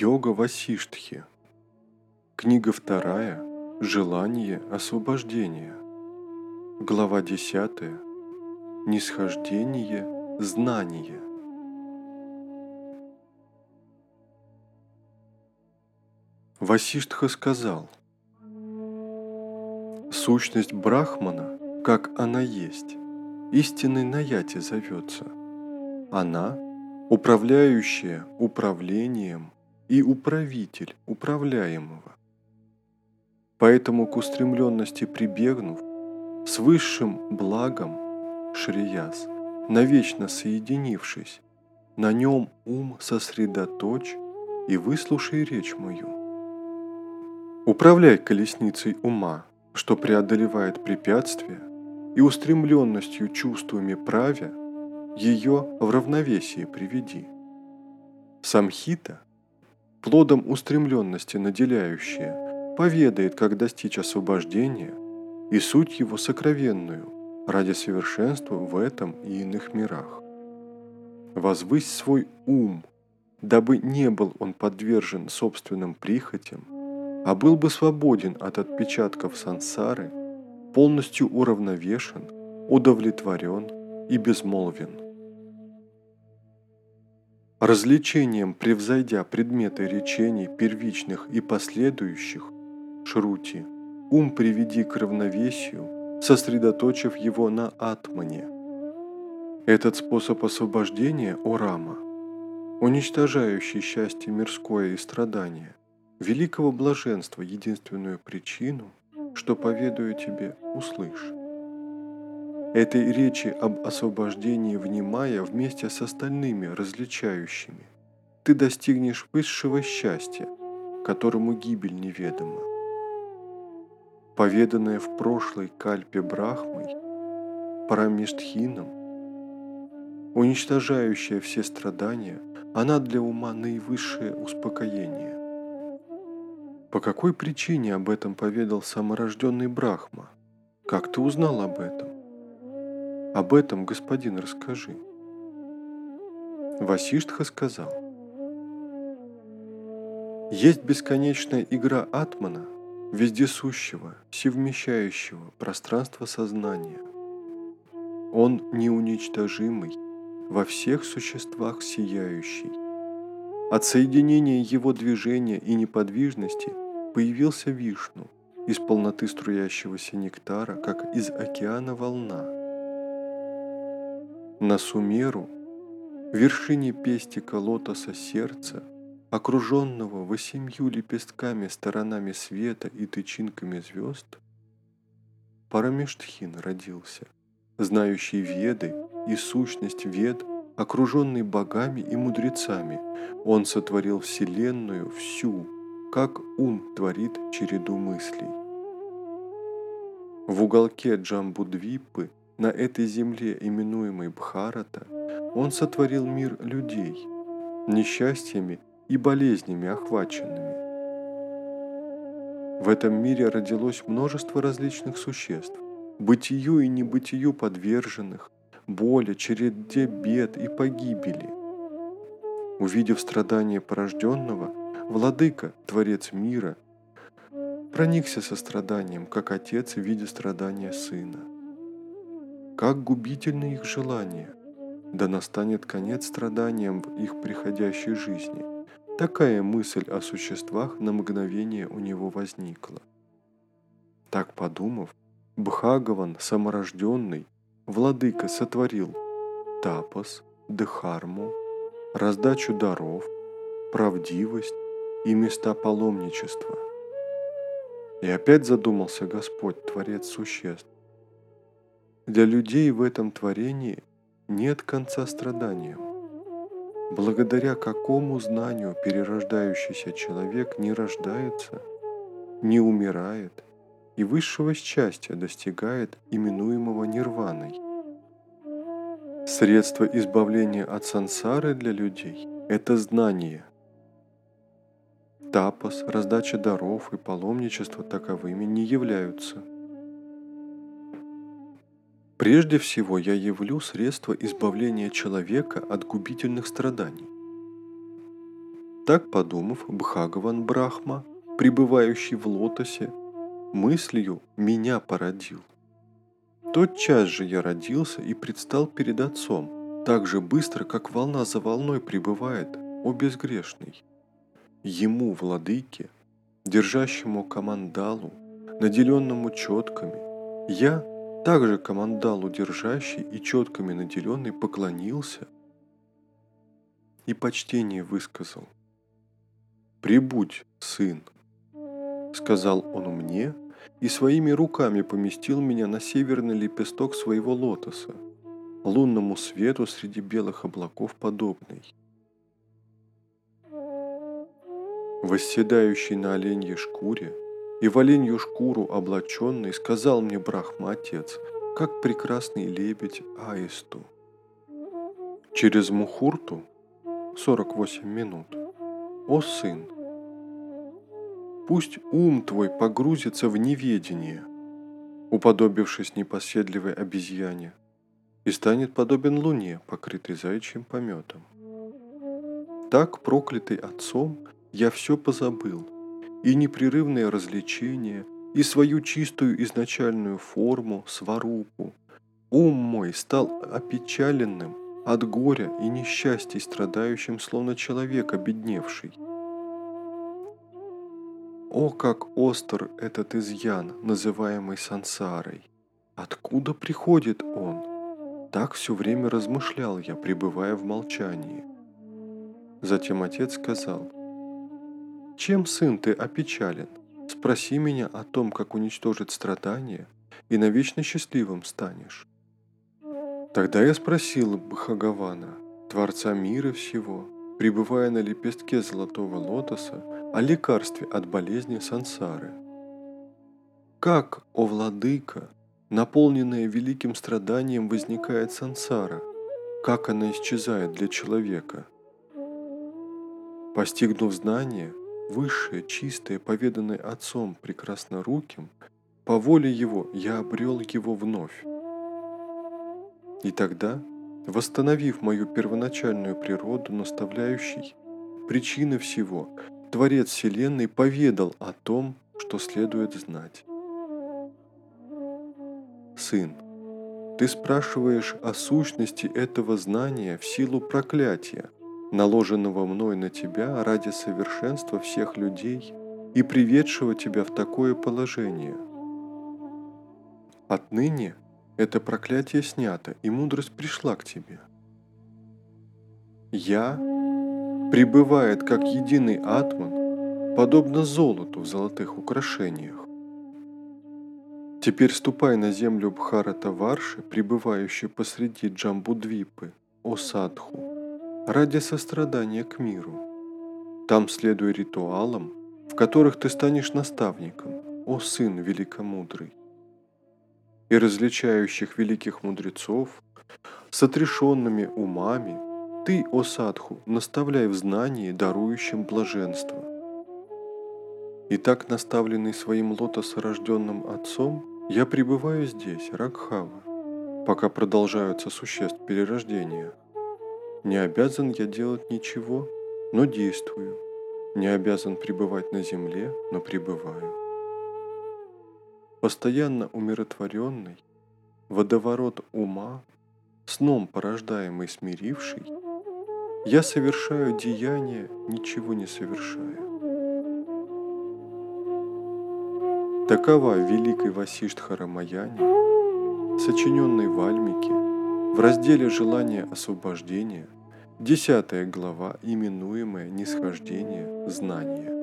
Йога Васиштхи. Книга вторая. Желание освобождения. Глава десятая. Нисхождение знания. Васиштха сказал, Сущность Брахмана, как она есть, истинной наяти зовется. Она, управляющая управлением и управитель управляемого. Поэтому к устремленности прибегнув, с высшим благом Шрияс, навечно соединившись, на нем ум сосредоточь и выслушай речь мою. Управляй колесницей ума, что преодолевает препятствия, и устремленностью чувствами правя ее в равновесие приведи. Самхита – плодом устремленности наделяющее, поведает, как достичь освобождения и суть его сокровенную ради совершенства в этом и иных мирах. Возвысь свой ум, дабы не был он подвержен собственным прихотям, а был бы свободен от отпечатков сансары, полностью уравновешен, удовлетворен и безмолвен. Развлечением превзойдя предметы речений первичных и последующих, шрути, ум приведи к равновесию, сосредоточив его на атмане. Этот способ освобождения Орама, уничтожающий счастье мирское и страдания, великого блаженства единственную причину, что поведаю тебе, услышь. Этой речи об освобождении внимая вместе с остальными различающими, ты достигнешь высшего счастья, которому гибель неведома. Поведанная в прошлой кальпе Брахмой, Парамиштхином, уничтожающая все страдания, она для ума наивысшее успокоение. По какой причине об этом поведал саморожденный Брахма? Как ты узнал об этом? Об этом, господин, расскажи. Васиштха сказал, есть бесконечная игра Атмана, вездесущего, всевмещающего пространство сознания. Он неуничтожимый, во всех существах сияющий. От соединения его движения и неподвижности появился Вишну из полноты струящегося нектара, как из океана волна – на Сумеру, вершине пестика лотоса сердца, окруженного восемью лепестками сторонами света и тычинками звезд, Парамештхин родился, знающий веды и сущность вед, окруженный богами и мудрецами. Он сотворил Вселенную всю, как ум творит череду мыслей. В уголке Джамбудвипы – на этой земле, именуемой Бхарата, он сотворил мир людей, несчастьями и болезнями охваченными. В этом мире родилось множество различных существ, бытию и небытию подверженных, боли, череде бед и погибели. Увидев страдания порожденного, Владыка, Творец мира, проникся состраданием, как отец, видя страдания сына. Как губительны их желания, да настанет конец страданиям в их приходящей жизни. Такая мысль о существах на мгновение у него возникла. Так подумав, Бхагаван, саморожденный, владыка сотворил тапос, дхарму, раздачу даров, правдивость и места паломничества. И опять задумался Господь, Творец существ, для людей в этом творении нет конца страданиям. Благодаря какому знанию перерождающийся человек не рождается, не умирает и высшего счастья достигает именуемого нирваной. Средство избавления от сансары для людей – это знание. Тапос, раздача даров и паломничество таковыми не являются – Прежде всего я явлю средства избавления человека от губительных страданий. Так подумав, Бхагаван Брахма, пребывающий в лотосе, мыслью меня породил. Тот час же я родился и предстал перед Отцом, так же быстро, как волна за волной пребывает, о безгрешный. Ему, владыке, держащему командалу, наделенному четками, я, также командалу держащий и четками наделенный, поклонился и почтение высказал. «Прибудь, сын», — сказал он мне, и своими руками поместил меня на северный лепесток своего лотоса, лунному свету среди белых облаков подобный. Восседающий на оленьей шкуре и в оленью шкуру облаченный сказал мне Брахма Отец, как прекрасный лебедь аисту. Через Мухурту 48 минут. О сын, Пусть ум твой погрузится в неведение, уподобившись непоседливой обезьяне, и станет подобен луне, покрытой заячьим пометом. Так, проклятый отцом, я все позабыл, и непрерывное развлечение, и свою чистую изначальную форму, сварупу. Ум мой стал опечаленным от горя и несчастий, страдающим, словно человек обедневший. О, как остр этот изъян, называемый сансарой! Откуда приходит он? Так все время размышлял я, пребывая в молчании. Затем отец сказал, «Чем, сын, ты опечален? Спроси меня о том, как уничтожить страдания, и навечно счастливым станешь». Тогда я спросил Бхагавана, Творца мира всего, пребывая на лепестке золотого лотоса, о лекарстве от болезни сансары. Как, о владыка, наполненная великим страданием возникает сансара, как она исчезает для человека? Постигнув знание, высшее, чистое, поведанное Отцом прекрасноруким, по воле Его я обрел Его вновь. И тогда, восстановив мою первоначальную природу, наставляющий, причины всего, Творец Вселенной поведал о том, что следует знать. Сын, ты спрашиваешь о сущности этого знания в силу проклятия, наложенного мной на тебя ради совершенства всех людей и приведшего тебя в такое положение. Отныне это проклятие снято, и мудрость пришла к тебе. Я пребывает как единый атман, подобно золоту в золотых украшениях. Теперь ступай на землю Бхарата Варши, пребывающей посреди Джамбудвипы, о садху, ради сострадания к миру. Там следуй ритуалам, в которых ты станешь наставником, о сын великомудрый. И различающих великих мудрецов с отрешенными умами – ты, о садху, наставляй в знании, дарующем блаженство. И так наставленный своим лотосорожденным отцом, я пребываю здесь, Ракхава, пока продолжаются существ перерождения. Не обязан я делать ничего, но действую. Не обязан пребывать на земле, но пребываю. Постоянно умиротворенный, водоворот ума, сном порождаемый смиривший, я совершаю деяния, ничего не совершая. Такова великой Васиштхара Маяне, сочиненной в в разделе «Желание освобождения», десятая глава, именуемая «Нисхождение знания».